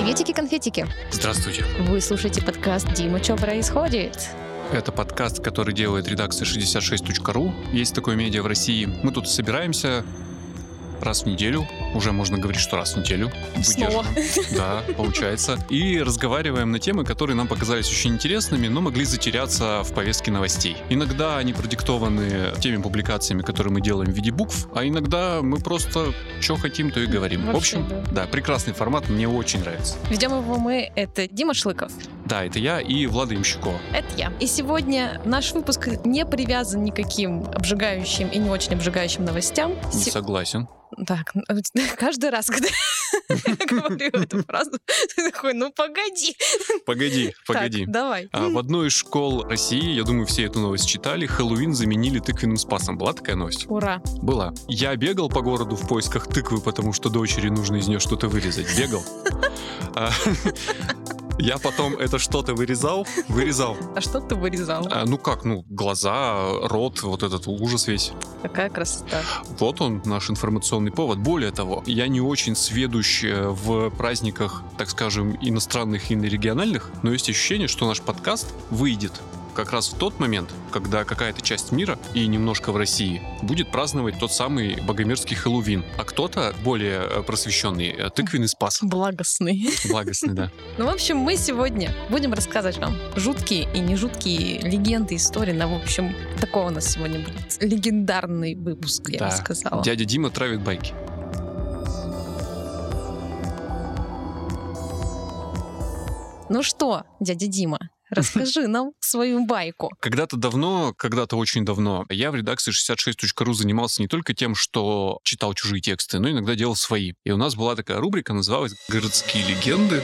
Приветики-конфетики. Здравствуйте. Вы слушаете подкаст «Дима, что происходит?» Это подкаст, который делает редакция 66.ru. Есть такое медиа в России. Мы тут собираемся раз в неделю, уже можно говорить, что раз в неделю. Снова. Да, получается. И разговариваем на темы, которые нам показались очень интересными, но могли затеряться в повестке новостей. Иногда они продиктованы теми публикациями, которые мы делаем в виде букв, а иногда мы просто что хотим, то и говорим. в Вообще, общем, да. да, прекрасный формат, мне очень нравится. Ведем его мы, это Дима Шлыков. Да, это я и Влада Ямщикова. Это я. И сегодня наш выпуск не привязан никаким обжигающим и не очень обжигающим новостям. Не Се- согласен. Так, каждый раз, когда я говорю эту фразу, ты такой, ну погоди. Погоди, Так, погоди. давай. А, в одной из школ России, я думаю, все эту новость читали, Хэллоуин заменили тыквенным спасом. Была такая новость? Ура. Была. Я бегал по городу в поисках тыквы, потому что дочери нужно из нее что-то вырезать. Бегал. Я потом это что-то вырезал, вырезал. А что ты вырезал? А, Ну как, ну, глаза, рот, вот этот ужас весь. Какая красота. Вот он, наш информационный повод. Более того, я не очень сведущ э, в праздниках, так скажем, иностранных и региональных, но есть ощущение, что наш подкаст выйдет как раз в тот момент, когда какая-то часть мира и немножко в России будет праздновать тот самый богомерзкий Хэллоуин, а кто-то более э, просвещенный э, тыквенный спас. Благостный. Благостный, да. Ну, в общем, мы сегодня будем рассказывать вам жуткие и не жуткие легенды, истории. Ну, в общем, такой у нас сегодня будет легендарный выпуск, я бы сказала. Дядя Дима травит байки. Ну что, дядя Дима, расскажи нам свою байку. Когда-то давно, когда-то очень давно, я в редакции 66.ru занимался не только тем, что читал чужие тексты, но иногда делал свои. И у нас была такая рубрика, называлась «Городские легенды»,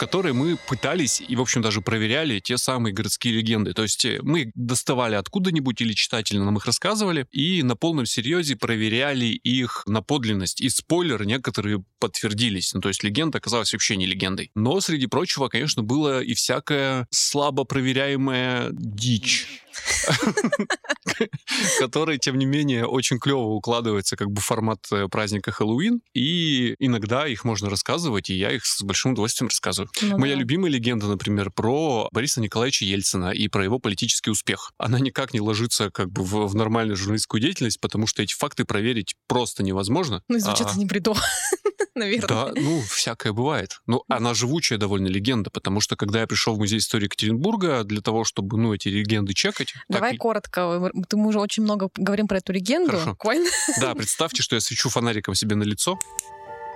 которой мы пытались и, в общем, даже проверяли те самые городские легенды. То есть э, мы доставали откуда-нибудь или читатели нам их рассказывали, и на полном серьезе проверяли их на подлинность. И спойлеры некоторые подтвердились. Ну, то есть легенда оказалась вообще не легендой. Но, среди прочего, конечно, было и всякая слабо проверяемая дичь который, тем не менее, очень клево укладывается как бы в формат э, праздника Хэллоуин, и иногда их можно рассказывать, и я их с большим удовольствием рассказываю. Ну Моя да. любимая легенда, например, про Бориса Николаевича Ельцина и про его политический успех. Она никак не ложится как бы в, в нормальную журналистскую деятельность, потому что эти факты проверить просто невозможно. Ну, звучит А, не бредово, наверное. да, ну, всякое бывает. Ну, она живучая довольно легенда, потому что, когда я пришел в Музей истории Екатеринбурга для того, чтобы, ну, эти легенды чекать... так Давай и- коротко. Мы- Мы уже очень много говорим про эту легенду. Хорошо. Буквально. Да, представьте, что я свечу фонариком себе на лицо.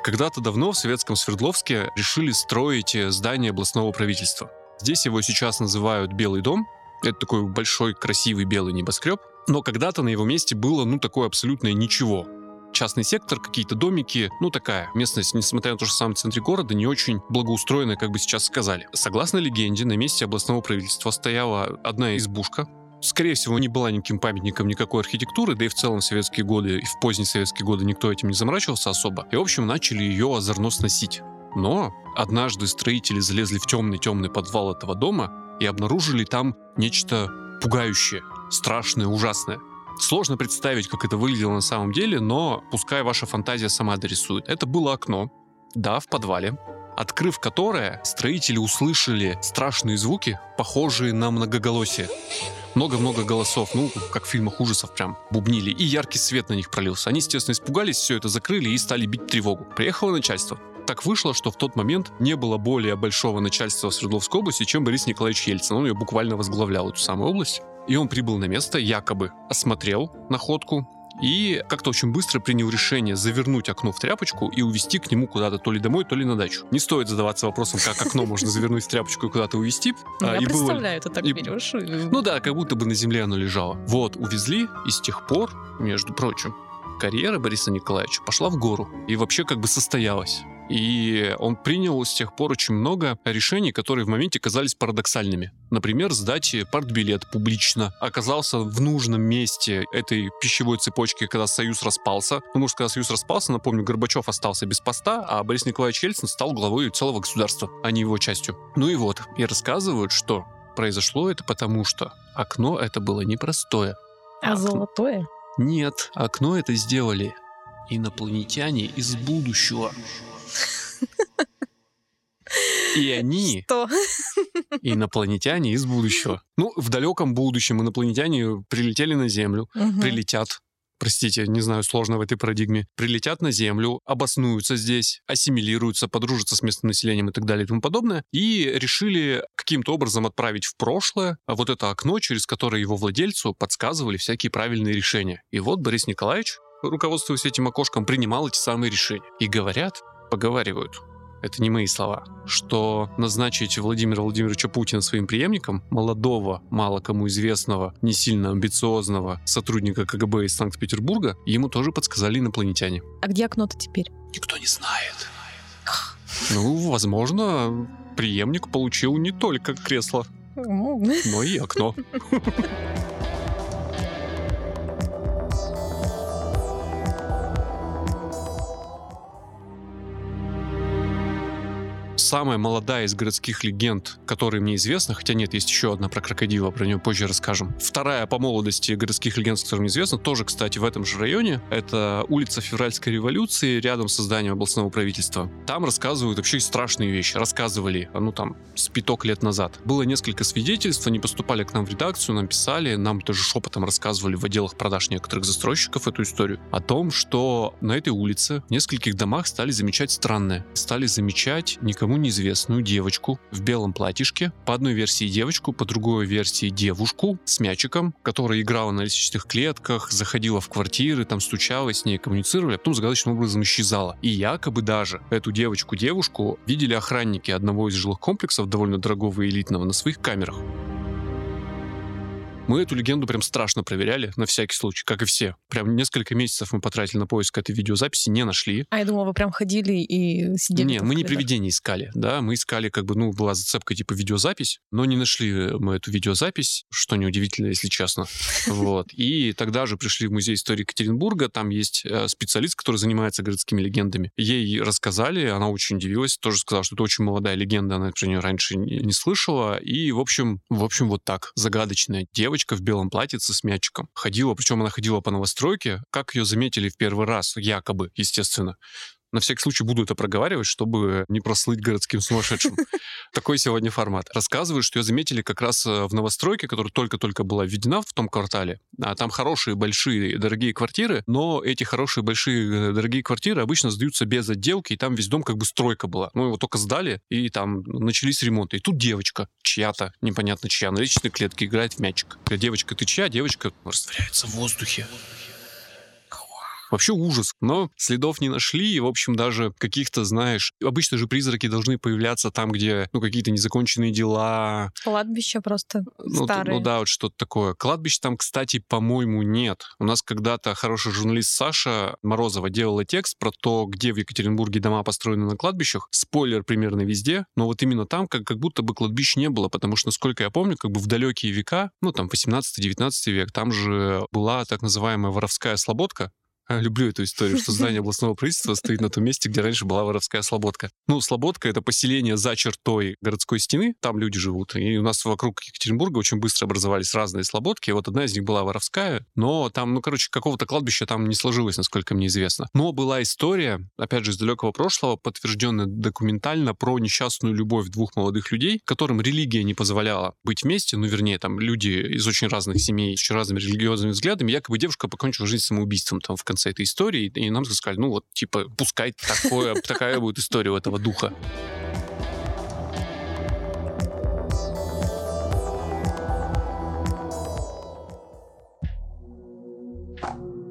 Когда-то давно в советском Свердловске решили строить э, здание областного правительства. Здесь его сейчас называют Белый дом. Это такой большой, красивый белый небоскреб. Но когда-то на его месте было, ну, такое абсолютное ничего. Частный сектор, какие-то домики, ну такая местность, несмотря на то, что в самом центре города, не очень благоустроенная, как бы сейчас сказали. Согласно легенде, на месте областного правительства стояла одна избушка, скорее всего, не была никаким памятником никакой архитектуры, да и в целом в советские годы, и в поздние советские годы никто этим не заморачивался особо. И, в общем, начали ее озорно сносить. Но однажды строители залезли в темный-темный подвал этого дома и обнаружили там нечто пугающее, страшное, ужасное. Сложно представить, как это выглядело на самом деле, но пускай ваша фантазия сама дорисует. Это было окно, да, в подвале, открыв которое, строители услышали страшные звуки, похожие на многоголосие. Много-много голосов, ну, как в фильмах ужасов прям бубнили, и яркий свет на них пролился. Они, естественно, испугались, все это закрыли и стали бить тревогу. Приехало начальство. Так вышло, что в тот момент не было более большого начальства в Свердловской области, чем Борис Николаевич Ельцин. Он ее буквально возглавлял, эту самую область. И он прибыл на место, якобы осмотрел находку, и как-то очень быстро принял решение завернуть окно в тряпочку и увезти к нему куда-то то ли домой, то ли на дачу. Не стоит задаваться вопросом, как окно можно завернуть в тряпочку и куда-то увезти. Ну, А, я представляю, ты так берешь. ну да, как будто бы на земле оно лежало. Вот, увезли, и с тех пор, между прочим, карьера Бориса Николаевича пошла в гору. И вообще как бы состоялась. И он принял с тех пор очень много решений, которые в моменте казались парадоксальными. Например, сдать партбилет публично. Оказался в нужном месте этой пищевой цепочки, когда Союз распался. Потому что когда Союз распался, напомню, Горбачев остался без поста, а Борис Николаевич Ельцин стал главой целого государства, а не его частью. Ну и вот, и рассказывают, что произошло это потому, что окно это было непростое. А окно- золотое? Нет, окно это сделали инопланетяне из будущего. И они Что? инопланетяне из будущего. Ну, в далеком будущем инопланетяне прилетели на Землю, Мгм. прилетят, простите, не знаю, сложно в этой парадигме, прилетят на Землю, обоснуются здесь, ассимилируются, подружатся с местным населением и так далее и тому подобное, и решили каким-то образом отправить в прошлое вот это окно, через которое его владельцу подсказывали всякие правильные решения. И вот Борис Николаевич, руководствуясь этим окошком, принимал эти самые решения. И говорят, поговаривают, это не мои слова, что назначить Владимира Владимировича Путина своим преемником, молодого, мало кому известного, не сильно амбициозного сотрудника КГБ из Санкт-Петербурга, ему тоже подсказали инопланетяне. А где окно-то теперь? Никто не знает. Ну, возможно, преемник получил не только кресло, но и окно. Самая молодая из городских легенд, которые мне известны, хотя нет, есть еще одна про крокодила, про нее позже расскажем. Вторая по молодости городских легенд, которая мне известна, тоже, кстати, в этом же районе. Это улица Февральской революции, рядом с зданием областного правительства. Там рассказывают вообще страшные вещи. Рассказывали, ну там, с пяток лет назад. Было несколько свидетельств, они поступали к нам в редакцию, нам писали, нам тоже шепотом рассказывали в отделах продаж некоторых застройщиков эту историю. О том, что на этой улице в нескольких домах стали замечать странное. Стали замечать никому неизвестную девочку в белом платьишке. По одной версии девочку, по другой версии девушку с мячиком, которая играла на лестничных клетках, заходила в квартиры, там стучалась, с ней коммуницировали, а потом загадочным образом исчезала. И якобы даже эту девочку-девушку видели охранники одного из жилых комплексов, довольно дорогого и элитного, на своих камерах. Мы эту легенду прям страшно проверяли, на всякий случай, как и все. Прям несколько месяцев мы потратили на поиск этой видеозаписи, не нашли. А я думала, вы прям ходили и сидели. Не, там в мы не коридоре. привидение искали, да, мы искали, как бы, ну, была зацепка типа видеозапись, но не нашли мы эту видеозапись, что неудивительно, если честно. Вот. И тогда же пришли в Музей истории Екатеринбурга, там есть э, специалист, который занимается городскими легендами. Ей рассказали, она очень удивилась, тоже сказала, что это очень молодая легенда, она про нее раньше не слышала. И, в общем, в общем, вот так. Загадочная девочка в белом платьице с мячиком. Ходила, причем она ходила по новостройке, как ее заметили в первый раз, якобы, естественно. На всякий случай буду это проговаривать, чтобы не прослыть городским сумасшедшим. Такой сегодня формат. Рассказывают, что ее заметили как раз э, в новостройке, которая только-только была введена в том квартале. А там хорошие, большие, дорогие квартиры, но эти хорошие, большие, э, дорогие квартиры обычно сдаются без отделки, и там весь дом как бы стройка была. Ну, его только сдали, и там начались ремонты. И тут девочка, чья-то, непонятно чья, на лестничной клетке играет в мячик. Девочка, ты чья? Девочка растворяется в воздухе. Вообще ужас. Но следов не нашли, и, в общем, даже каких-то, знаешь, обычно же призраки должны появляться там, где, ну, какие-то незаконченные дела, Кладбище просто ну, т- старое. ну да, вот что-то такое. Кладбищ там, кстати, по-моему, нет. У нас когда-то хороший журналист Саша Морозова делала текст про то, где в Екатеринбурге дома построены на кладбищах. Спойлер примерно везде, но вот именно там как, как будто бы кладбищ не было, потому что, насколько я помню, как бы в далекие века, ну там 18-19 век, там же была так называемая воровская слободка, Люблю эту историю, что здание областного правительства стоит на том месте, где раньше была воровская слободка. Ну, слободка — это поселение за чертой городской стены, там люди живут. И у нас вокруг Екатеринбурга очень быстро образовались разные слободки. Вот одна из них была воровская, но там, ну, короче, какого-то кладбища там не сложилось, насколько мне известно. Но была история, опять же, из далекого прошлого, подтвержденная документально, про несчастную любовь двух молодых людей, которым религия не позволяла быть вместе, ну, вернее, там люди из очень разных семей, с очень разными религиозными взглядами. Якобы девушка покончила жизнь самоубийством там в конце этой истории, и нам сказали, ну вот, типа, пускай такое, такая будет история у этого духа.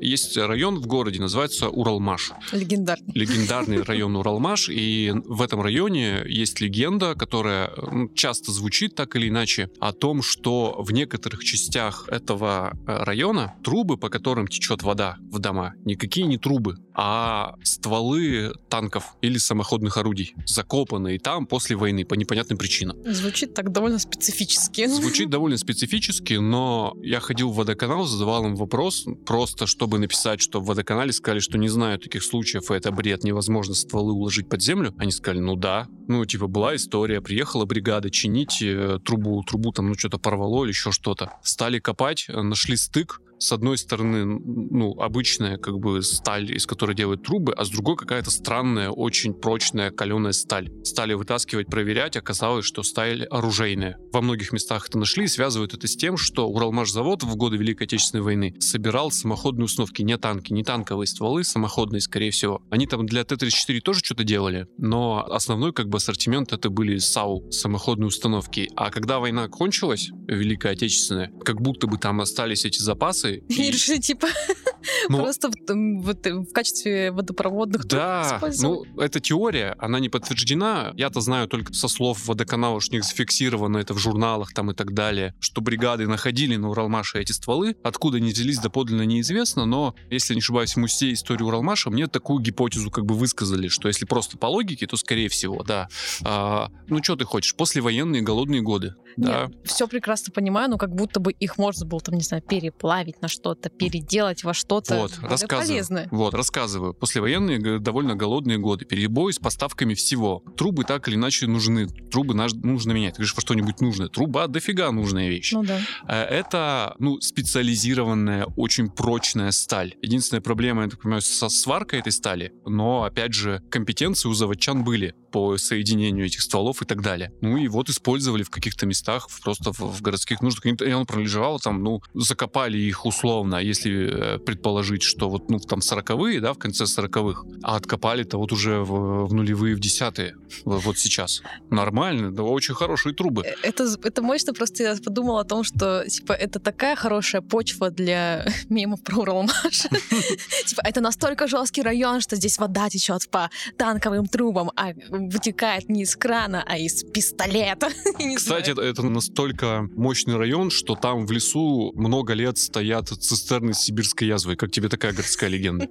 Есть район в городе, называется Уралмаш. Легендарный. Легендарный район Уралмаш, и в этом районе есть легенда, которая м, часто звучит так или иначе, о том, что в некоторых частях этого э, района трубы, по которым течет вода в дома, никакие не трубы, а стволы танков или самоходных орудий, закопанные там после войны по непонятным причинам. Звучит так довольно специфически. Звучит довольно специфически, но я ходил в водоканал, задавал им вопрос, просто чтобы написать, что в водоканале сказали, что не знаю таких случаев, и это бред, невозможно стволы уложить под землю. Они сказали, ну да. Ну, типа, была история, приехала бригада чинить э, трубу, трубу там, ну, что-то порвало или еще что-то. Стали копать, э, нашли стык, С одной стороны, ну, обычная как бы сталь, из которой делают трубы, а с другой какая-то странная, очень прочная каленая сталь. Стали вытаскивать, проверять, оказалось, что сталь оружейная. Во многих местах это нашли связывают это с тем, что Уралмашзавод в годы Великой Отечественной войны собирал самоходные установки, не танки, не танковые стволы, самоходные, скорее всего. Они там для Т-34 тоже что-то делали, но основной как бы ассортимент это были САУ, самоходные установки. А когда война кончилась, Великая Отечественная, как будто бы там остались эти запасы. И решили, типа, Ну, просто в, вот, э, в качестве водопроводных Да, ну, это теория, она не подтверждена. Я-то знаю только со слов водоканала, что у них зафиксировано это в журналах там и так далее, что бригады находили на Уралмаше эти стволы. Откуда они взялись, доподлинно неизвестно, но, если не ошибаюсь, в музее истории Уралмаша мне такую гипотезу как бы высказали, что если просто по логике, то скорее всего, да. А, ну, что ты хочешь, послевоенные голодные годы, да. все прекрасно понимаю, но как будто бы их можно было там, не знаю, переплавить на что-то, переделать во что-то Вот, рассказываю. полезное. Вот, рассказываю. Послевоенные довольно голодные годы. Перебои с поставками всего. Трубы так или иначе нужны. Трубы нужно менять. Ты говоришь, во что-нибудь нужно. Труба дофига нужная вещь. Ну да. Э, Это, ну, специализированная, очень прочная сталь. Единственная проблема, я так понимаю, со сваркой этой стали. Но, опять же, компетенции у заводчан были по соединению этих стволов и так далее. Ну и вот использовали в каких-то местах, в- просто в, в городских нуждах. И он пролежал там, ну, закопали их условно, если э, предположить, что вот, ну, там, сороковые, да, в конце сороковых, а откопали-то вот уже в, в нулевые, в десятые, вот, вот сейчас. Нормально, да, очень хорошие трубы. Э, Это, это мощно, просто я подумала о том, что, типа, это такая хорошая почва для мемов про Уралмаш. Типа, это настолько жесткий район, что здесь вода течет по танковым трубам, а вытекает не из крана, а из пистолета. Кстати. Это, настолько мощный район, что там в лесу много лет стоят цистерны с сибирской язвой. Как тебе такая городская легенда?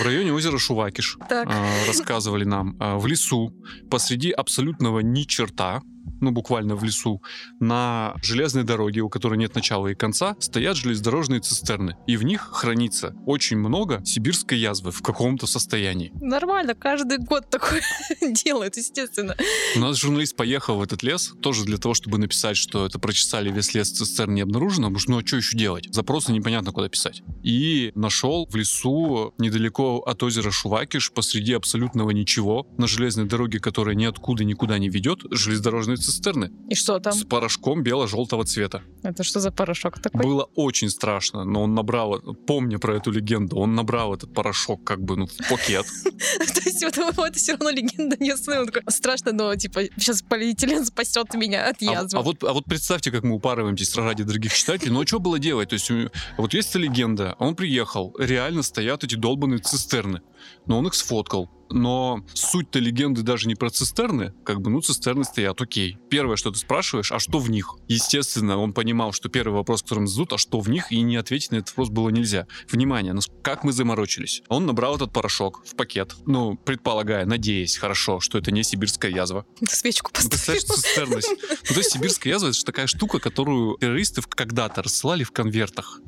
В районе озера Шувакиш Так. а, рассказывали нам, а, в лесу посреди абсолютного ни черта, ну буквально в лесу, на железной дороге, у которой нет начала и конца, стоят железнодорожные цистерны. И в них хранится очень много сибирской язвы в каком-то состоянии. Нормально, каждый год такое делают, естественно. У нас журналист поехал в этот лес, тоже для того, чтобы написать, что это прочесали весь лес, цистерн не обнаружено, потому что ну а что еще делать? Запросы непонятно куда писать. И нашел в лесу недалеко от озера Шувакиш, посреди абсолютного ничего, на железной дороге, которая ниоткуда никуда не ведет, железнодорожные цистерны И что там? с порошком бело-желтого цвета. Это что за порошок такой? Было очень страшно, но он набрал, помня про эту легенду, он набрал этот порошок как бы ну в пакет. То есть вот это все равно легенда не остановила. Он такой, Страшно, но типа сейчас полиэтилен спасет меня от А, язвы. а вот, а вот представьте, как мы упарываемся ради других читателей. Ну а что было делать? То есть вот есть эта легенда, он приехал, реально стоят эти долбанные цистерны, но он их сфоткал. Но суть-то легенды даже не про цистерны, как бы, ну, цистерны стоят, окей. Первое, что ты спрашиваешь, а что в них? Естественно, он понимал, что первый вопрос, который зададут, а что в них, и не ответить на этот вопрос было нельзя. Внимание, нас- как мы заморочились. Он набрал этот порошок в пакет, ну, предполагая, надеясь, хорошо, что это не сибирская язва. Свечку Ну, поставил. представляешь, цистерность. Ну, то есть сибирская язва — это же такая штука, которую террористы когда-то рассылали в конвертах.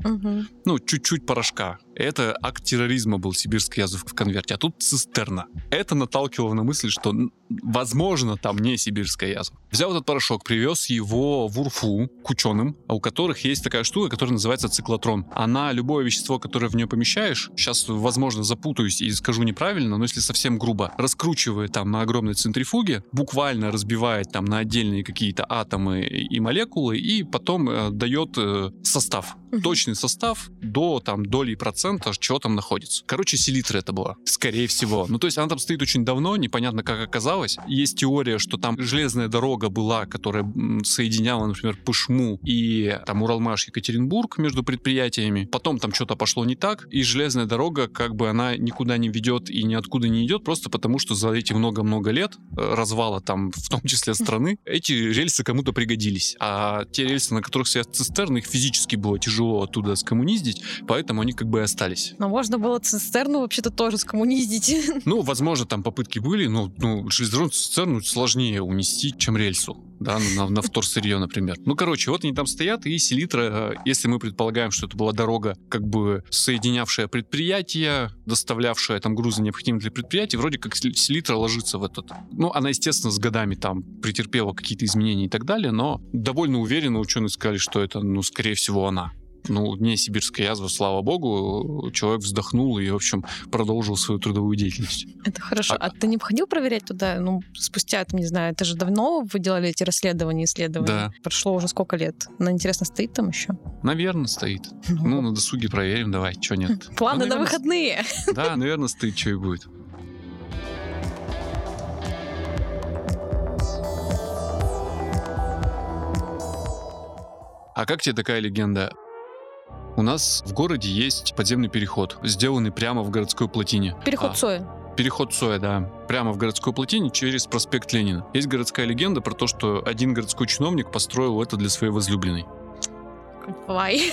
Ну, чуть-чуть порошка. Это акт терроризма был сибирская язва в конверте, а тут цистерна. Это наталкивало на мысль, что, возможно, там не сибирская язва. Взял этот порошок, привез его в Урфу к ученым, у которых есть такая штука, которая называется циклотрон. Она, любое вещество, которое в нее помещаешь, сейчас, возможно, запутаюсь и скажу неправильно, но если совсем грубо, раскручивает там на огромной центрифуге, буквально разбивает там на отдельные какие-то атомы и молекулы, и потом э, дает э, состав. Мгм. Точный состав до там доли процента, чего там находится. Короче, селитра это была. Скорее всего. Ну, то есть она там стоит очень давно, непонятно, как оказалось. Есть теория, что там железная дорога была, которая соединяла, например, Пышму и там Уралмаш, Екатеринбург между предприятиями. Потом там что-то пошло не так, и железная дорога, как бы она никуда не ведет и ниоткуда не идет, просто потому что за эти много-много лет э, развала там, в том числе страны, эти рельсы кому-то пригодились. А те рельсы, на которых стоят цистерны, их физически было тяжело оттуда скоммуниздить, поэтому они как бы и остались. Но можно было цистерну вообще-то тоже скоммуниздить. Ну, возможно, там попытки были, но ну, железнодорожную цистерну сложнее унести, чем рельсу, да, на, на, на вторсырье, например. Ну, короче, вот они там стоят, и селитра, э, если мы предполагаем, что это была дорога, как бы соединявшая предприятие, доставлявшая там грузы, необходимые для предприятия, вроде как селитра ложится в этот... Ну, она, естественно, с годами там претерпела какие-то изменения и так далее, но довольно уверенно ученые сказали, что это, ну, скорее всего, она. Ну, не сибирская язва, слава богу, человек вздохнул и, в общем, продолжил свою трудовую деятельность. Это хорошо. А, а ты не ходил проверять туда, ну, спустя, там, не знаю, это же давно вы делали эти расследования, исследования? Да. Прошло уже сколько лет? Она, интересно, стоит там еще? Наверное, стоит. Ну, ну на досуге проверим, давай, что нет. Планы ну, наверное, на выходные. Да, наверное, стоит, что и будет. А как тебе такая легенда? У нас в городе есть подземный переход, сделанный прямо в городской плотине. Переход а, Цоя. Переход Цоя, да. Прямо в городской плотине через проспект Ленина. Есть городская легенда про то, что один городской чиновник построил это для своей возлюбленной. Вай.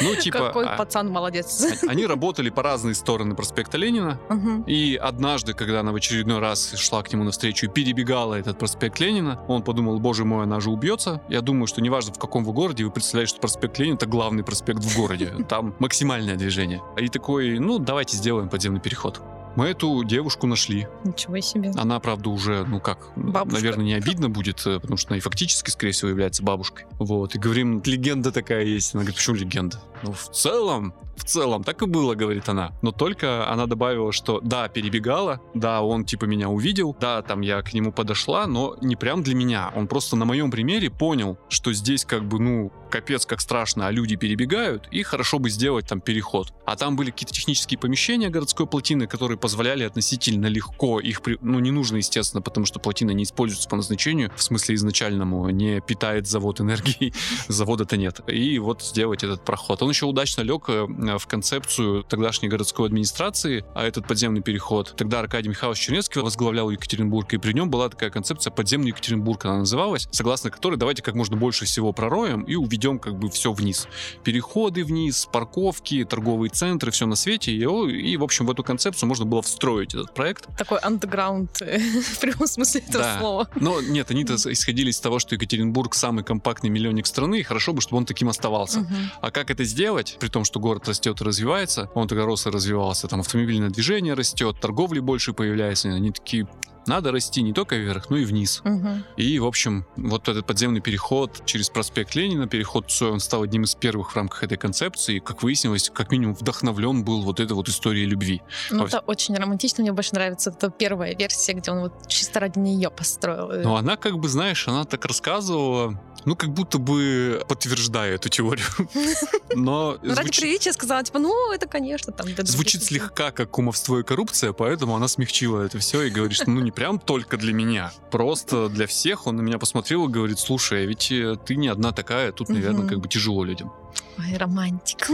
Ну, типа... Какой а, пацан молодец. А, они работали по разные стороны проспекта Ленина. Угу. И однажды, когда она в очередной раз шла к нему навстречу и перебегала этот проспект Ленина, он подумал, боже мой, она же убьется. Я думаю, что неважно, в каком вы городе, вы представляете, что проспект Ленина — это главный проспект в городе. Там максимальное движение. И такой, ну, давайте сделаем подземный переход. Мы эту девушку нашли. Ничего себе. Она, правда, уже, ну как, Бабушка. наверное, не обидно будет, э, потому что она и фактически, скорее всего, является бабушкой. Вот, и говорим, легенда такая есть. Она говорит, почему легенда? Ну, в целом, в целом, так и было, говорит она. Но только она добавила, что да, перебегала, да, он типа меня увидел, да, там я к нему подошла, но не прям для меня. Он просто на моем примере понял, что здесь как бы, ну, капец как страшно, а люди перебегают, и хорошо бы сделать там переход. А там были какие-то технические помещения городской плотины, которые позволяли относительно легко их, при... ну не нужно, естественно, потому что плотина не используется по назначению, в смысле изначальному, не питает завод энергии, завода-то нет. И вот сделать этот проход. Он еще удачно лег э, в концепцию тогдашней городской администрации, а этот подземный переход. Тогда Аркадий Михайлович Чернецкий возглавлял Екатеринбург, и при нем была такая концепция подземный Екатеринбург, она называлась, согласно которой давайте как можно больше всего пророем и увидим ведем как бы все вниз. Переходы вниз, парковки, торговые центры, все на свете. И, и, в общем, в эту концепцию можно было встроить этот проект. Такой андеграунд э, в прямом смысле этого да. слова. Но нет, они-то исходили из того, что Екатеринбург самый компактный миллионник страны, и хорошо бы, чтобы он таким оставался. Угу. А как это сделать, при том, что город растет и развивается, он тогда рос и развивался, там автомобильное движение растет, торговли больше появляется, они такие, надо расти не только вверх, но и вниз. Угу. И, в общем, вот этот подземный переход через проспект Ленина, переход Цой, он стал одним из первых в рамках этой концепции. И, как выяснилось, как минимум вдохновлен был вот этой вот историей любви. Ну, это очень романтично, мне больше нравится эта первая версия, где он вот чисто ради нее построил. Ну, она как бы, знаешь, она так рассказывала, ну, как будто бы подтверждая эту теорию. Но ну, Ради приличия сказала, типа, ну, это, конечно, там... Звучит слегка как кумовство и коррупция, поэтому она смягчила это все и говорит, что ну не прям только для меня, просто для всех. Он на меня посмотрел и говорит, слушай, а ведь э, ты не одна такая, тут, наверное, как бы тяжело людям. Ой, романтик.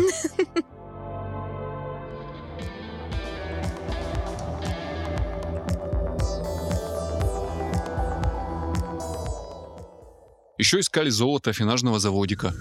Еще искали золото афинажного заводика.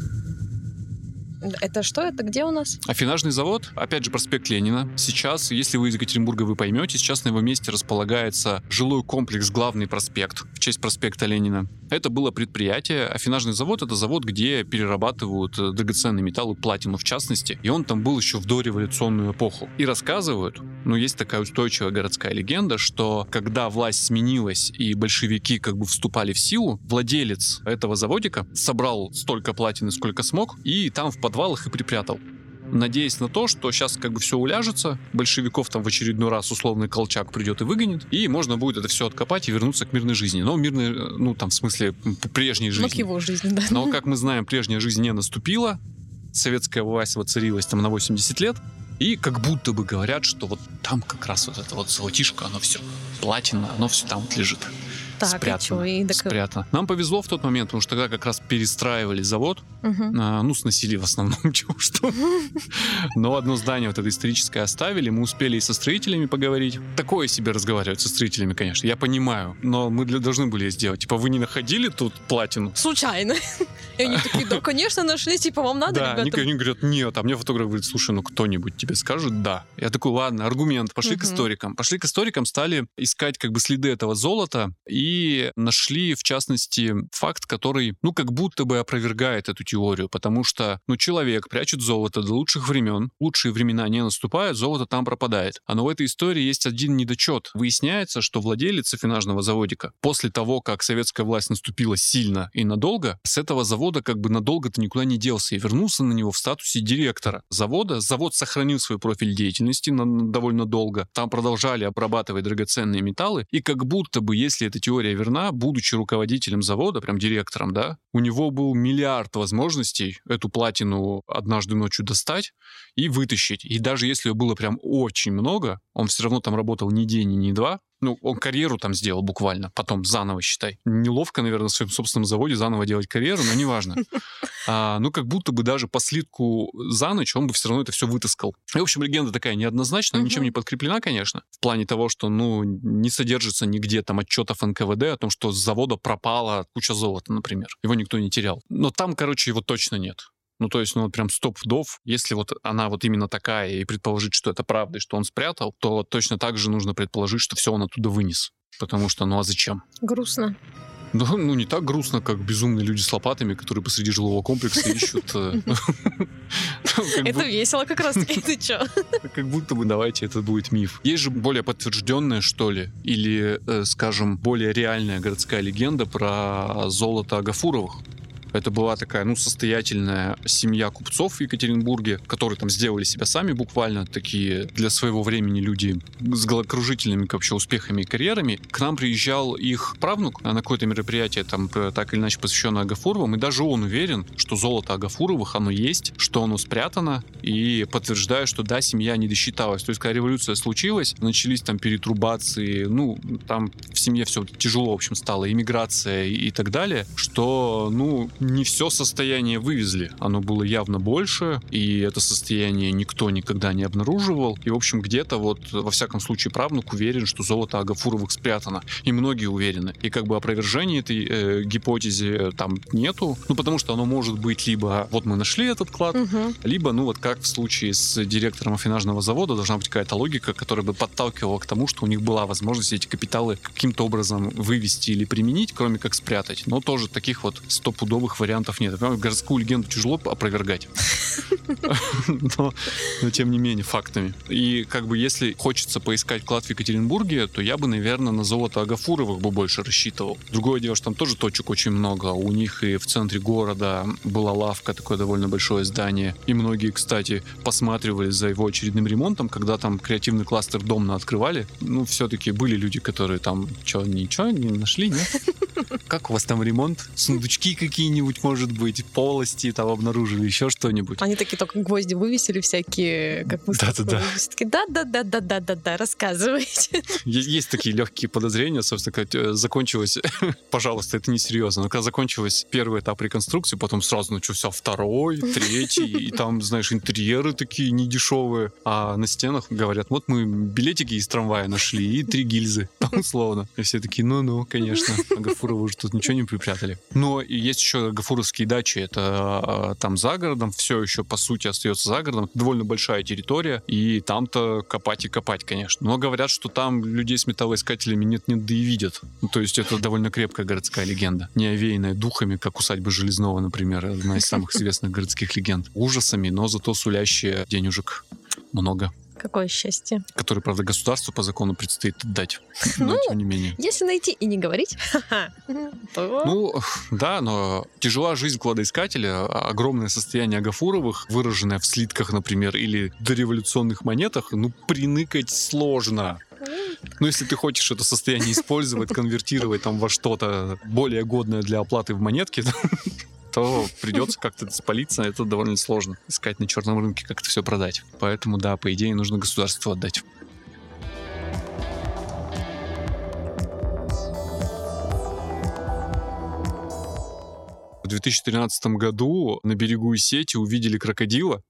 Это что? Это где у нас? Афинажный завод, опять же, проспект Ленина. Сейчас, если вы из Екатеринбурга, вы поймете, сейчас на его месте располагается жилой комплекс «Главный проспект» в честь проспекта Ленина. Это было предприятие. Афинажный завод — это завод, где перерабатывают э, драгоценные металлы, платину в частности. И он там был еще в дореволюционную эпоху. И рассказывают, ну, есть такая устойчивая городская легенда, что когда власть сменилась и большевики как бы вступали в силу, владелец этого заводика собрал столько платины, сколько смог, и там в подвалах и припрятал надеясь на то, что сейчас как бы все уляжется, большевиков там в очередной раз условный колчак придет и выгонит, и можно будет это все откопать и вернуться к мирной жизни. Но мирной, ну там в смысле прежней жизни. Ну, к его жизни, да. Но, как мы знаем, прежняя жизнь не наступила, советская власть воцарилась там на 80 лет, и как будто бы говорят, что вот там как раз вот это вот золотишко, оно все платина, оно все там вот лежит. Так, спрятано. и чё? И так- спрятано. Нам повезло в тот момент, потому что тогда как раз перестраивали завод, Мгм. а, ну, сносили в основном, чего что. Но одно здание вот это историческое оставили, мы успели и со строителями поговорить. Такое себе разговаривать со строителями, конечно, я понимаю, но мы для- должны были сделать. Типа, вы не находили тут платину? Случайно. И они такие, да, конечно, нашли, типа, вам надо, да, они, ребята? они говорят, нет, а мне фотограф говорит, слушай, ну кто-нибудь тебе скажет да. Я такой, ладно, аргумент, пошли к Мгм. историкам. Пошли к историкам, стали искать как бы следы этого золота и нашли, в частности, факт, который, ну, как будто бы опровергает эту теорию, потому что, ну, человек прячет золото до лучших времен, лучшие времена не наступают, золото там пропадает. А но в этой истории есть один недочет. Выясняется, что владелец афинажного заводика после того, как советская власть наступила сильно и надолго, с этого завода как бы надолго-то никуда не делся и вернулся на него в статусе директора завода. Завод сохранил свой профиль деятельности на довольно долго. Там продолжали обрабатывать драгоценные металлы. И как будто бы, если эта теория верна, будучи руководителем завода, прям директором, да, у него был миллиард возможностей эту платину однажды ночью достать и вытащить. И даже если ее было прям очень много, он все равно там работал ни день, ни два, ну, он карьеру там сделал буквально, потом заново, считай. Неловко, наверное, в своем собственном заводе заново делать карьеру, но неважно. А, ну, как будто бы даже по слитку за ночь он бы все равно это все вытаскал. И, в общем, легенда такая неоднозначная, Мгм. ничем не подкреплена, конечно, в плане того, что, ну, не содержится нигде там отчетов НКВД о том, что с завода пропала куча золота, например. Его никто не терял. Но там, короче, его точно нет. Ну, то есть, ну, вот прям стоп вдов. Если вот она вот именно такая, и предположить, что это правда, и что он спрятал, то точно так же нужно предположить, что все он оттуда вынес. Потому что, ну а зачем? Грустно. Ну, ну, не так грустно, как безумные люди с лопатами, которые посреди жилого комплекса ищут... э, Это весело как раз-таки, ты чё? Как будто бы, давайте, это будет миф. Есть же более подтвержденная, что ли, или, э, скажем, более реальная городская легенда про золото Агафуровых. Это была такая, ну, состоятельная семья купцов в Екатеринбурге, которые там сделали себя сами буквально, такие для своего времени люди с головокружительными вообще успехами и карьерами. К нам приезжал их правнук на какое-то мероприятие, там, так или иначе посвященное Агафуровым, и даже он уверен, что золото Агафуровых, оно есть, что оно спрятано, и подтверждает, что да, семья не досчиталась. То есть, когда революция случилась, начались там перетрубации, ну, там в семье все тяжело, в общем, стало, иммиграция и так далее, что, ну, не все состояние вывезли. Оно было явно больше, и это состояние никто никогда не обнаруживал. И, в общем, где-то вот, во всяком случае, правнук уверен, что золото Агафуровых спрятано. И многие уверены. И как бы опровержения этой э, гипотезе там нету. Ну, потому что оно может быть либо вот мы нашли этот клад, Мгм. либо, ну вот как в случае с директором афинажного завода, должна быть какая-то логика, которая бы подталкивала к тому, что у них была возможность эти капиталы каким-то образом вывести или применить, кроме как спрятать. Но тоже таких вот стопудовых вариантов нет. Городскую легенду тяжело опровергать. Но, но тем не менее, фактами. И как бы если хочется поискать клад в Екатеринбурге, то я бы, наверное, на золото Агафуровых бы больше рассчитывал. Другое дело, что там тоже точек очень много. У них и в центре города была лавка, такое довольно большое здание. И многие, кстати, посматривали за его очередным ремонтом, когда там креативный кластер Домна открывали. Ну, все-таки были люди, которые там, что, ничего не нашли, нет? Как у вас там ремонт? Сундучки какие-нибудь, может быть, полости там обнаружили, еще что-нибудь? Они такие только гвозди вывесили всякие, как вы Да-да-да. Такие, да-да-да-да-да-да, рассказывайте. Есть, есть такие легкие подозрения, собственно, когда э, закончилось, пожалуйста, это не серьезно, но когда закончилось первый этап реконструкции, потом сразу начался второй, третий, и там, знаешь, интерьеры такие недешевые, а на стенах говорят, вот мы билетики из трамвая нашли и три гильзы, условно. И все такие, ну-ну, конечно, а Гафуровы уже тут ничего не припрятали. Но есть еще гафуровские дачи, это э, там за городом, все еще, по сути, остается за городом, довольно большая территория, и там-то копать и копать, конечно. Но говорят, что там людей с металлоискателями нет-нет, да и видят. Ну, то есть это довольно крепкая городская легенда, не овеянная духами, как усадьба Железного, например, одна из самых известных городских легенд. Ужасами, но зато сулящие денежек много, Какое счастье. которые, правда, государству по закону предстоит отдать. Но Ну, тем не менее. Если найти и не говорить, то... Ну, да, но тяжела жизнь кладоискателя, огромное состояние Агафуровых, выраженное в слитках, например, или дореволюционных монетах, ну, приныкать сложно. Ну, если ты хочешь это состояние использовать, конвертировать там во что-то более годное для оплаты в монетке, то придется как-то спалиться. Это довольно сложно. Искать на черном рынке, как это все продать. Поэтому, да, по идее, нужно государству отдать. В 2013 году на берегу Сети увидели крокодила,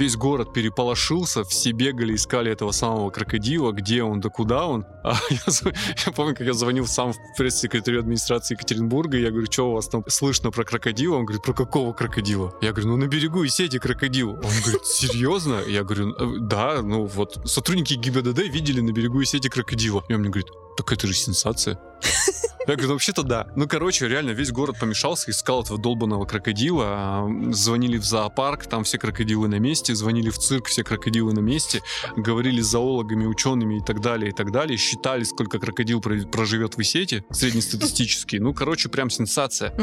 весь город переполошился, все бегали, искали этого самого крокодила, где он, да куда он. А я, я помню, как я звонил сам в пресс-секретарю администрации Екатеринбурга, я говорю, что у вас там слышно про крокодила? Он говорит, про какого крокодила? Я говорю, ну на берегу и сети крокодил. Он говорит, серьезно? Я говорю, «Э, да, ну вот сотрудники ГИБДД видели на берегу и сети крокодила. И он мне говорит, так это же сенсация. Я говорю, вообще-то да. Ну, короче, реально весь город помешался, искал этого долбанного крокодила. А, звонили в зоопарк, там все крокодилы на месте. Звонили в цирк, все крокодилы на месте. Говорили с зоологами, учеными и так далее, и так далее. Считали, сколько крокодил проживет в Исете, среднестатистически. Ну, короче, прям сенсация.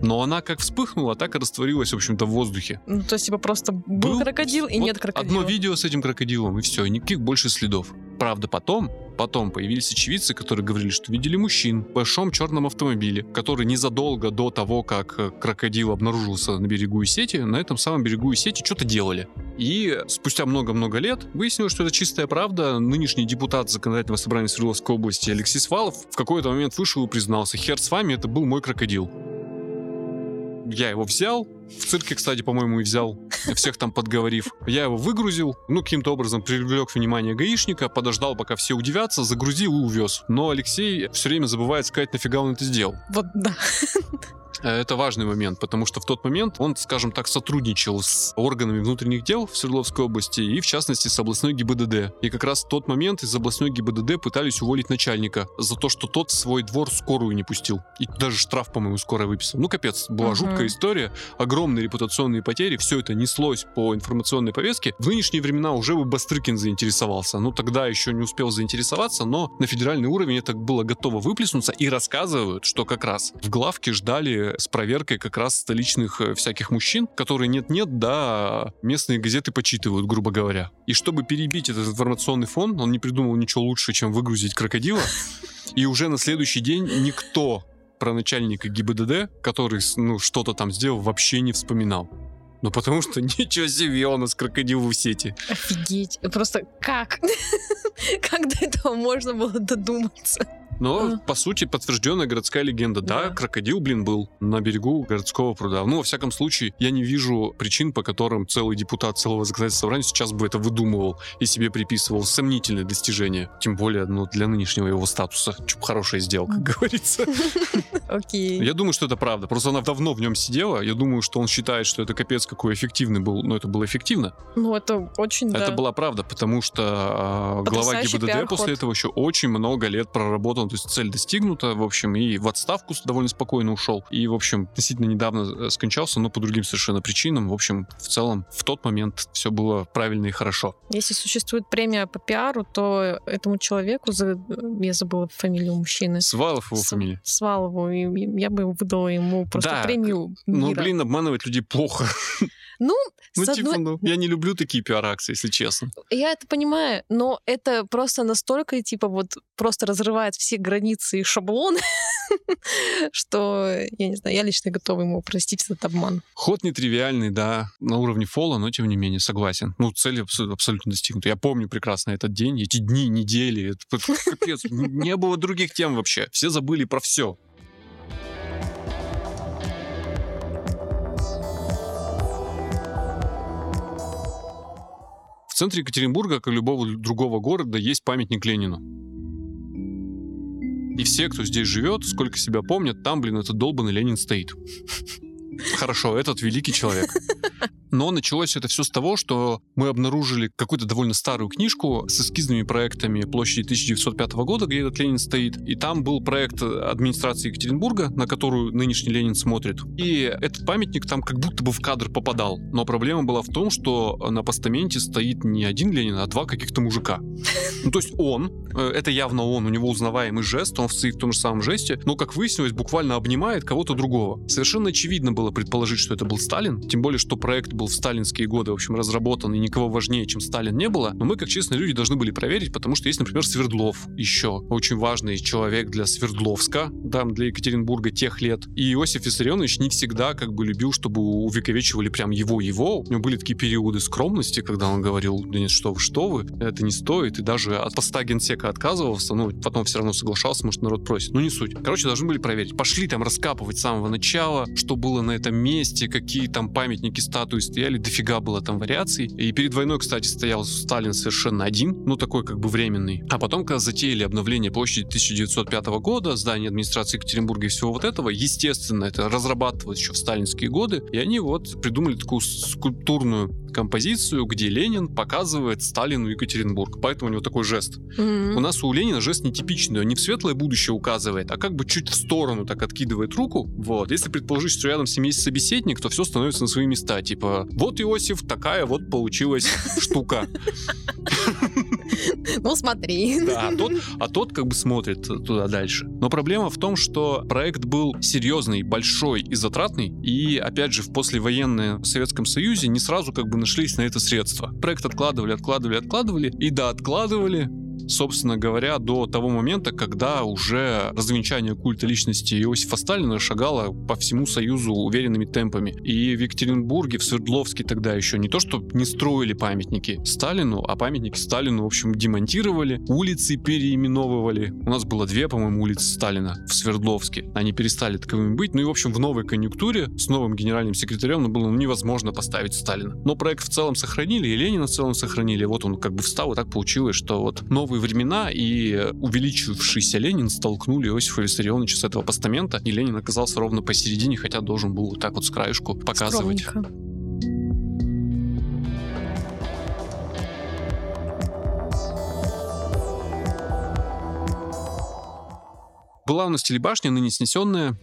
Но она как вспыхнула, так и растворилась, в общем-то, в воздухе. Ну, то есть, типа, просто был, был крокодил и вот нет крокодила. Одно видео с этим крокодилом, и все, никаких больше следов. Правда, потом Потом появились очевидцы, которые говорили, что видели мужчин в большом черном автомобиле, который незадолго до того, как э, крокодил обнаружился на берегу Исети, на этом самом берегу Исети что-то делали. И спустя много-много лет выяснилось, что это чистая правда. Нынешний депутат Законодательного собрания Свердловской области Алексей Свалов в какой-то момент вышел и признался, хер с вами, это был мой крокодил я его взял, в цирке, кстати, по-моему, и взял, всех там подговорив. Я его выгрузил, ну, каким-то образом привлек внимание гаишника, подождал, пока все удивятся, загрузил и увез. Но Алексей все время забывает сказать, нафига он это сделал. Вот да. Э, это важный момент, потому что в тот момент он, скажем так, сотрудничал с органами внутренних дел в Свердловской области и, в частности, с областной ГИБДД. И как раз в тот момент из областной ГИБДД пытались уволить начальника за то, что тот свой двор скорую не пустил. И даже штраф, по-моему, скорая выписал. Ну, капец, была uh-huh. жуткая история, огромные репутационные потери, все это неслось по информационной повестке. В нынешние времена уже бы Бастрыкин заинтересовался. Ну, тогда еще не успел заинтересоваться, но на федеральный уровень это было готово выплеснуться. И рассказывают, что как раз в главке ждали с проверкой как раз столичных э, всяких мужчин, которые нет-нет, да, местные газеты почитывают, грубо говоря. И чтобы перебить этот информационный фон, он не придумал ничего лучше, чем выгрузить крокодила. И уже на следующий день никто про начальника ГИБДД, который ну, что-то там сделал, вообще не вспоминал. Ну, потому что ничего себе, у нас крокодил в сети. Офигеть. Просто как? как до этого можно было додуматься? Но, а. по сути, подтвержденная городская легенда. Да. да, крокодил, блин, был на берегу городского пруда. Ну, во всяком случае, я не вижу причин, по которым целый депутат целого законодательного собрания сейчас бы это выдумывал и себе приписывал сомнительные достижения. Тем более, ну, для нынешнего его статуса. Чуп хорошая сделка, как говорится. Окей. Я думаю, что это правда. Просто она давно в нем сидела. Я думаю, что он считает, что это капец какой эффективный был. Но это было эффективно. Ну, это очень, Это была правда, потому что э, глава ГИБДД после этого еще очень много лет проработал то есть цель достигнута, в общем, и в отставку довольно спокойно ушел. И, в общем, относительно недавно э, скончался, но по другим совершенно причинам. В общем, в целом, в тот момент все было правильно и хорошо. Если существует премия по пиару, то этому человеку, я забыла фамилию мужчины. Свалов его С... фамилия. Свалову, и я бы выдала ему просто да, премию ну, мира. Ну, блин, обманывать людей плохо. Ну, ну типа, одной... ну, я не люблю такие пиар-акции, если честно. Я это понимаю, но это просто настолько, типа, вот просто разрывает все границы и шаблоны, что, я не знаю, я лично готова ему простить этот обман. Ход нетривиальный, да, на уровне фола, но тем не менее согласен. Ну, цель абсолютно достигнута. Я помню прекрасно этот день, эти дни, недели. Это капец. Не было других тем вообще. Все забыли про все. В центре Екатеринбурга, как и любого другого города, есть памятник Ленину. И все, кто здесь живет, сколько себя помнят, там, блин, этот долбанный Ленин стоит. Хорошо, этот великий человек. Но началось это все с того, что мы обнаружили какую-то довольно старую книжку с эскизными проектами площади 1905 года, где этот Ленин стоит. И там был проект администрации Екатеринбурга, на которую нынешний Ленин смотрит. И этот памятник там как будто бы в кадр попадал. Но проблема была в том, что на постаменте стоит не один Ленин, а два каких-то мужика. Ну, то есть он, э, это явно он, у него узнаваемый жест, он в том же самом жесте, но, как выяснилось, буквально обнимает кого-то другого. Совершенно очевидно было предположить, что это был Сталин, тем более, что проект был в сталинские годы, в общем, разработан, и никого важнее, чем Сталин не было, но мы, как честные люди, должны были проверить, потому что есть, например, Свердлов еще, очень важный человек для Свердловска, там, для Екатеринбурга тех лет. И Иосиф Виссарионович не всегда как бы любил, чтобы увековечивали прям его-его. У него были такие периоды скромности, когда он говорил, да нет, что вы, что вы, это не стоит, и даже же от поста генсека отказывался, ну, потом все равно соглашался, может, народ просит. Ну, не суть. Короче, должны были проверить. Пошли там раскапывать с самого начала, что было на этом месте, какие там памятники, статуи стояли, дофига было там вариаций. И перед войной, кстати, стоял Сталин совершенно один, ну, такой как бы временный. А потом, когда затеяли обновление площади 1905 года, здание администрации Екатеринбурга и всего вот этого, естественно, это разрабатывалось еще в сталинские годы, и они вот придумали такую скульптурную композицию, где Ленин показывает Сталину Екатеринбург. Поэтому у него такой жест. Mm-hmm. У нас у Ленина жест нетипичный, он не в светлое будущее указывает, а как бы чуть в сторону так откидывает руку. Вот. Если предположить, что рядом с ним есть собеседник, то все становится на свои места. Типа, вот Иосиф, такая вот получилась штука. Ну, смотри. Да, а тот, а тот как бы смотрит туда дальше. Но проблема в том, что проект был серьезный, большой и затратный. И, опять же, в послевоенном Советском Союзе не сразу как бы нашлись на это средства. Проект откладывали, откладывали, откладывали. И да, откладывали, собственно говоря, до того момента, когда уже развенчание культа личности Иосифа Сталина шагало по всему Союзу уверенными темпами. И в Екатеринбурге, в Свердловске тогда еще не то, что не строили памятники Сталину, а памятники Сталину, в общем, демонтировали, улицы переименовывали. У нас было две, по-моему, улицы Сталина в Свердловске. Они перестали таковыми быть. Ну и, в общем, в новой конъюнктуре с новым генеральным секретарем ну, было невозможно поставить Сталина. Но проект в целом сохранили, и Ленина в целом сохранили. Вот он как бы встал, и так получилось, что вот новый новые времена, и увеличившийся Ленин столкнули Иосифа Виссарионовича с этого постамента, и Ленин оказался ровно посередине, хотя должен был вот так вот с краешку показывать. Скромненько. Была у нас телебашня, ныне снесенная,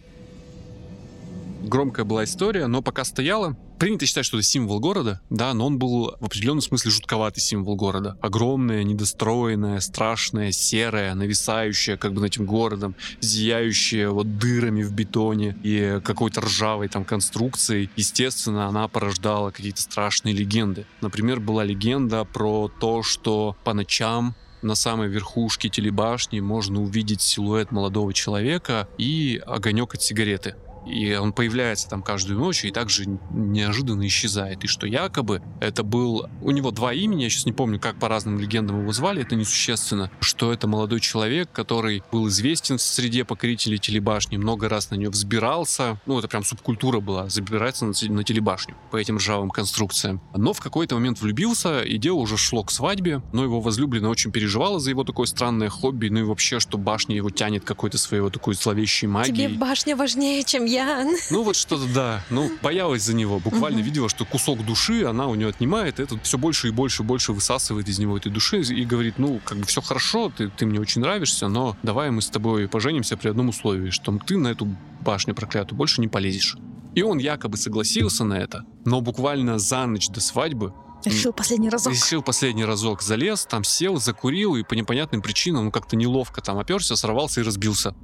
громкая была история, но пока стояла, принято считать, что это символ города, да, но он был в определенном смысле жутковатый символ города. Огромная, недостроенная, страшная, серая, нависающая как бы над этим городом, зияющая вот дырами в бетоне и какой-то ржавой там конструкцией. Естественно, она порождала какие-то страшные легенды. Например, была легенда про то, что по ночам на самой верхушке телебашни можно увидеть силуэт молодого человека и огонек от сигареты и он появляется там каждую ночь и также неожиданно исчезает. И что якобы это был... У него два имени, я сейчас не помню, как по разным легендам его звали, это несущественно. Что это молодой человек, который был известен в среде покорителей телебашни, много раз на нее взбирался. Ну, это прям субкультура была, забираться на, телебашню по этим ржавым конструкциям. Но в какой-то момент влюбился, и дело уже шло к свадьбе, но его возлюбленная очень переживала за его такое странное хобби, ну и вообще, что башня его тянет какой-то своей вот такой зловещей магией. Тебе башня важнее, чем я. Ну вот что-то, да. Ну, боялась за него. Буквально угу. видела, что кусок души она у нее отнимает. Это все больше и больше и больше высасывает из него этой души и говорит, ну, как бы все хорошо, ты, ты мне очень нравишься, но давай мы с тобой поженимся при одном условии, что ты на эту башню проклятую больше не полезешь. И он якобы согласился на это, но буквально за ночь до свадьбы Решил последний разок. Решил последний разок. Залез, там сел, закурил, и по непонятным причинам, ну, как-то неловко там оперся, сорвался и разбился.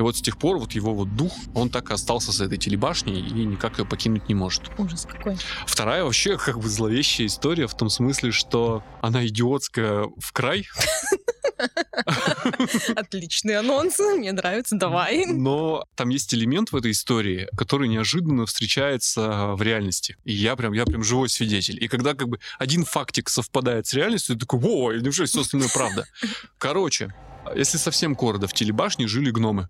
И вот с тех пор вот его вот дух, он так и остался с этой телебашней и никак ее покинуть не может. Ужас какой. Вторая вообще как бы зловещая история в том смысле, что она идиотская в край. Отличный анонс, мне нравится, давай. Но там есть элемент в этой истории, который неожиданно встречается в реальности. И я прям, я прям живой свидетель. И когда как бы один фактик совпадает с реальностью, ты такой, о, неужели все остальное правда? Короче, если совсем коротко, в телебашне жили гномы.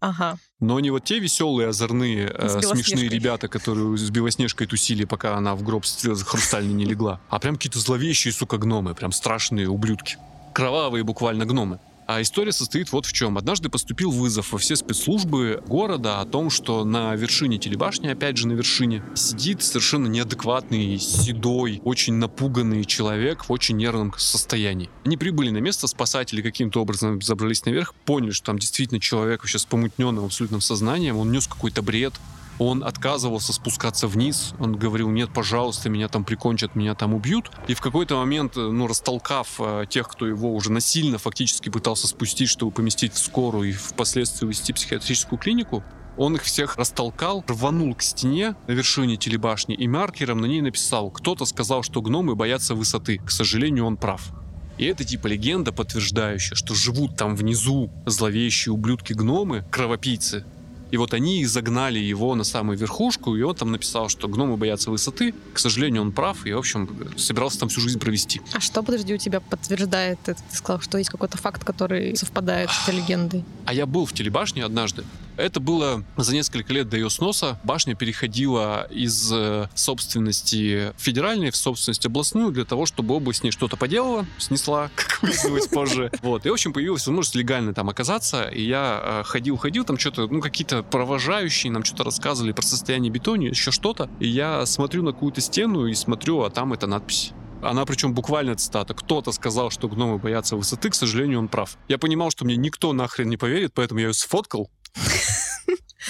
Ага. Но не вот те веселые, озорные, э, смешные ребята, которые с Белоснежкой тусили, пока она в гроб хрустальный не легла, а прям какие-то зловещие, сука, гномы, прям страшные ублюдки. Кровавые буквально гномы. А история состоит вот в чем. Однажды поступил вызов во все спецслужбы города о том, что на вершине телебашни, опять же на вершине, сидит совершенно неадекватный, седой, очень напуганный человек в очень нервном состоянии. Они прибыли на место, спасатели каким-то образом забрались наверх, поняли, что там действительно человек вообще с помутненным абсолютным сознанием, он нес какой-то бред, он отказывался спускаться вниз. Он говорил, нет, пожалуйста, меня там прикончат, меня там убьют. И в какой-то момент, ну, растолкав э, тех, кто его уже насильно фактически пытался спустить, чтобы поместить в скорую и впоследствии увезти в психиатрическую клинику, он их всех растолкал, рванул к стене на вершине телебашни и маркером на ней написал «Кто-то сказал, что гномы боятся высоты. К сожалению, он прав». И это типа легенда, подтверждающая, что живут там внизу зловещие ублюдки-гномы, кровопийцы, И вот они загнали его на самую верхушку, и он там написал, что гномы боятся высоты. К сожалению, он прав, и, в общем, собирался там всю жизнь провести. А что, подожди, у тебя подтверждает это? Ты сказал, что есть какой-то факт, который совпадает с этой легендой. А я был в телебашне однажды. Это было за несколько лет до ее сноса. Башня переходила из э, собственности федеральной в собственность областную для того, чтобы область с ней что-то поделала, снесла, как выяснилось позже. Вот. И, в общем, появилась возможность легально там оказаться. И я ходил-ходил, э, там что-то, ну, какие-то провожающие нам что-то рассказывали про состояние бетона, еще что-то. И я смотрю на какую-то стену и смотрю, а там эта надпись. Она причем буквально цитата. Кто-то сказал, что гномы боятся высоты, к сожалению, он прав. Я понимал, что мне никто нахрен не поверит, поэтому я ее сфоткал,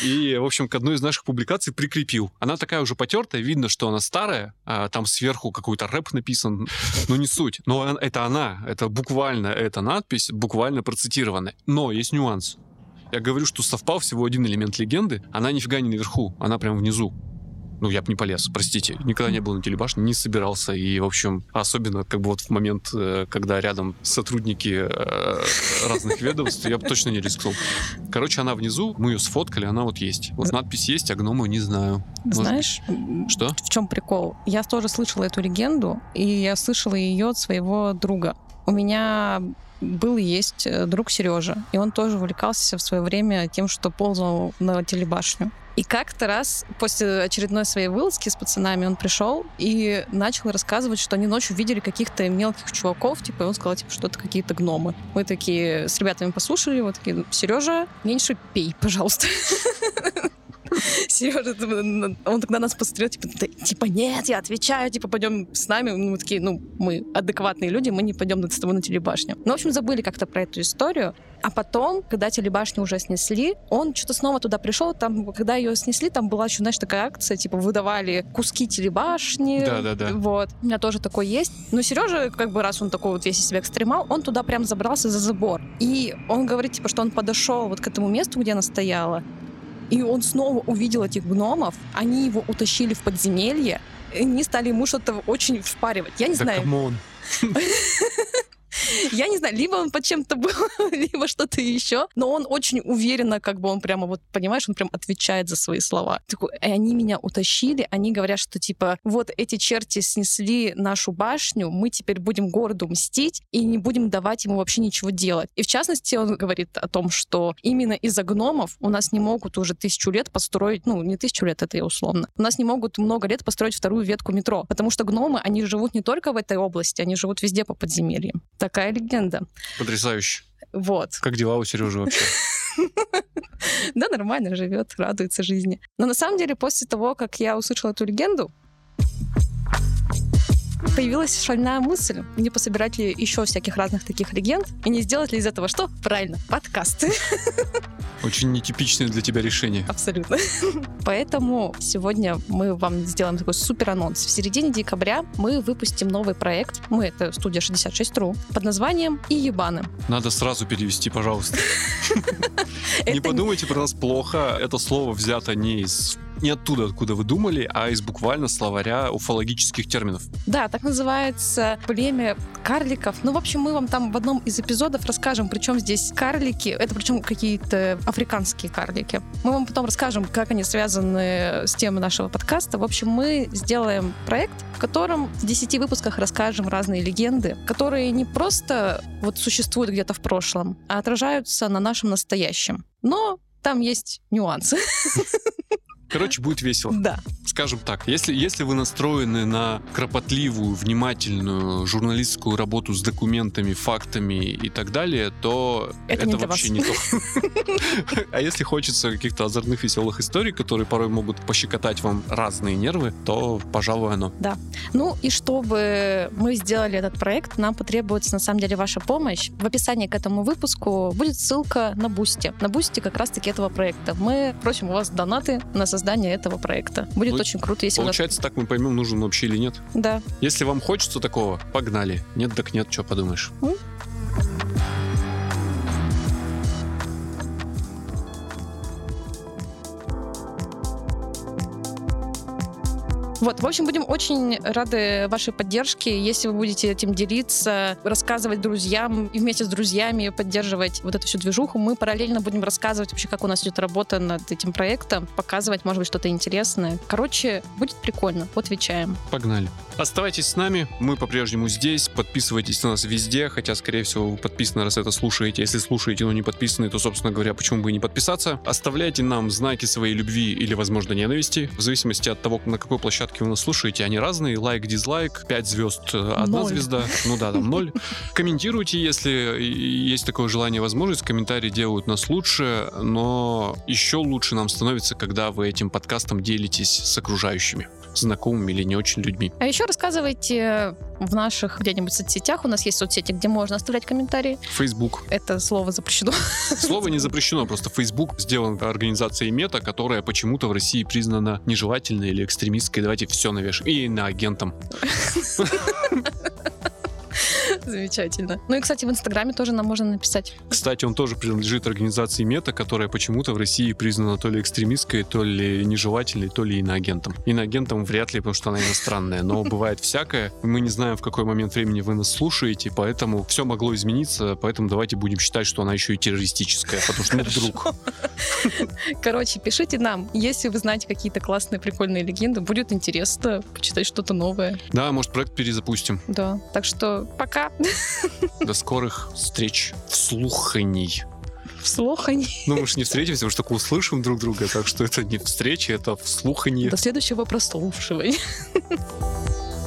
и, в общем, к одной из наших публикаций прикрепил. Она такая уже потертая, видно, что она старая, а там сверху какой-то рэп написан, но не суть. Но это она, это буквально эта надпись, буквально процитированная. Но есть нюанс. Я говорю, что совпал всего один элемент легенды, она нифига не наверху, она прям внизу ну, я бы не полез, простите. Никогда не был на телебашне, не собирался. И, в общем, особенно как бы вот в момент, э, когда рядом сотрудники э, разных ведомств, я бы точно не рискнул. Короче, она внизу, мы ее сфоткали, она вот есть. Вот надпись есть, а гномы не знаю. Знаешь, что? В чем прикол? Я тоже слышала эту легенду, и я слышала ее от своего друга. У меня был и есть э, друг Сережа, и он тоже увлекался в свое время тем, что ползал на телебашню. И как-то раз после очередной своей вылазки с пацанами он пришел и начал рассказывать, что они ночью видели каких-то мелких чуваков, типа, и он сказал, типа, что это какие-то гномы. Мы такие с ребятами послушали, вот такие, Сережа, меньше пей, пожалуйста. Сережа, он тогда нас посмотрел, типа, типа, нет, я отвечаю, типа, пойдем с нами. Ну, мы такие, ну, мы адекватные люди, мы не пойдем с тобой на телебашню. Ну, в общем, забыли как-то про эту историю. А потом, когда телебашню уже снесли, он что-то снова туда пришел. Там, когда ее снесли, там была еще, знаешь, такая акция, типа, выдавали куски телебашни. Да-да-да. Вот. У меня тоже такой есть. Но Сережа, как бы, раз он такой вот весь из себя экстремал, он туда прям забрался за забор. И он говорит, типа, что он подошел вот к этому месту, где она стояла, и он снова увидел этих гномов, они его утащили в подземелье, и они стали ему что-то очень впаривать. Я не да знаю. Come on. Я не знаю, либо он под чем-то был, либо что-то еще, но он очень уверенно, как бы он прямо вот, понимаешь, он прям отвечает за свои слова. Такой, и они меня утащили, они говорят, что типа, вот эти черти снесли нашу башню, мы теперь будем городу мстить и не будем давать ему вообще ничего делать. И в частности, он говорит о том, что именно из-за гномов у нас не могут уже тысячу лет построить, ну, не тысячу лет, это я условно, у нас не могут много лет построить вторую ветку метро, потому что гномы, они живут не только в этой области, они живут везде по подземельям. Такая легенда. Потрясающе. Вот. Как дела у Сережи вообще? Да, нормально живет, радуется жизни. Но на самом деле, после того, как я услышала эту легенду, появилась шальная мысль, не пособирать ли еще всяких разных таких легенд и не сделать ли из этого что? Правильно, подкасты. Очень нетипичное для тебя решение. Абсолютно. Поэтому сегодня мы вам сделаем такой супер анонс. В середине декабря мы выпустим новый проект. Мы — это студия 66.ru под названием «И ебаны». Надо сразу перевести, пожалуйста. Не подумайте про нас плохо. Это слово взято не из не оттуда, откуда вы думали, а из буквально словаря уфологических терминов. Да, так называется племя карликов. Ну, в общем, мы вам там в одном из эпизодов расскажем, причем здесь карлики, это причем какие-то африканские карлики. Мы вам потом расскажем, как они связаны с темой нашего подкаста. В общем, мы сделаем проект, в котором в 10 выпусках расскажем разные легенды, которые не просто вот существуют где-то в прошлом, а отражаются на нашем настоящем. Но там есть нюансы. Короче, будет весело. Да. Скажем так, если, если вы настроены на кропотливую, внимательную журналистскую работу с документами, фактами и так далее, то это, это не вообще не то. А если хочется каких-то озорных, веселых историй, которые порой могут пощекотать вам разные нервы, то, пожалуй, оно. Да. Ну и чтобы мы сделали этот проект, нам потребуется на самом деле ваша помощь. В описании к этому выпуску будет ссылка на Boosty. На Boosty как раз-таки этого проекта. Мы просим у вас донаты на создание этого проекта. Будет ну, очень круто, если Получается, нас... так мы поймем, нужен вообще или нет. Да. Если вам хочется такого, погнали. Нет, так нет, что подумаешь. Mm? Вот, в общем, будем очень рады вашей поддержке. Если вы будете этим делиться, рассказывать друзьям и вместе с друзьями поддерживать вот эту всю движуху, мы параллельно будем рассказывать вообще, как у нас идет работа над этим проектом, показывать, может быть, что-то интересное. Короче, будет прикольно. Отвечаем. Погнали. Оставайтесь с нами, мы по-прежнему здесь, подписывайтесь на нас везде, хотя, скорее всего, вы подписаны, раз это слушаете. Если слушаете, но не подписаны, то, собственно говоря, почему бы и не подписаться. Оставляйте нам знаки своей любви или, возможно, ненависти, в зависимости от того, на какой площадке вы нас слушаете. Они разные, лайк, дизлайк, 5 звезд, одна Ноль. звезда, ну да, там ноль. Комментируйте, если есть такое желание, возможность. Комментарии делают нас лучше, но еще лучше нам становится, когда вы этим подкастом делитесь с окружающими, знакомыми или не очень людьми. А еще рассказывайте в наших где-нибудь соцсетях. У нас есть соцсети, где можно оставлять комментарии. Facebook. Это слово запрещено. Слово не запрещено, просто Facebook сделан организацией Мета, которая почему-то в России признана нежелательной или экстремистской. Давайте все навешаем. И на агентом. Замечательно. Ну и, кстати, в Инстаграме тоже нам можно написать. Кстати, он тоже принадлежит организации Мета, которая почему-то в России признана то ли экстремистской, то ли нежелательной, то ли иноагентом. Иноагентом вряд ли, потому что она иностранная, но бывает всякое. Мы не знаем, в какой момент времени вы нас слушаете, поэтому все могло измениться, поэтому давайте будем считать, что она еще и террористическая, потому что ну вдруг. Короче, пишите нам, если вы знаете какие-то классные, прикольные легенды, будет интересно почитать что-то новое. Да, может, проект перезапустим. Да. Так что пока. До скорых встреч в слуханий. Вслуханий. Ну, мы же не встретимся, мы же только услышим друг друга, так что это не встреча, это вслуханье. До следующего прослушивания.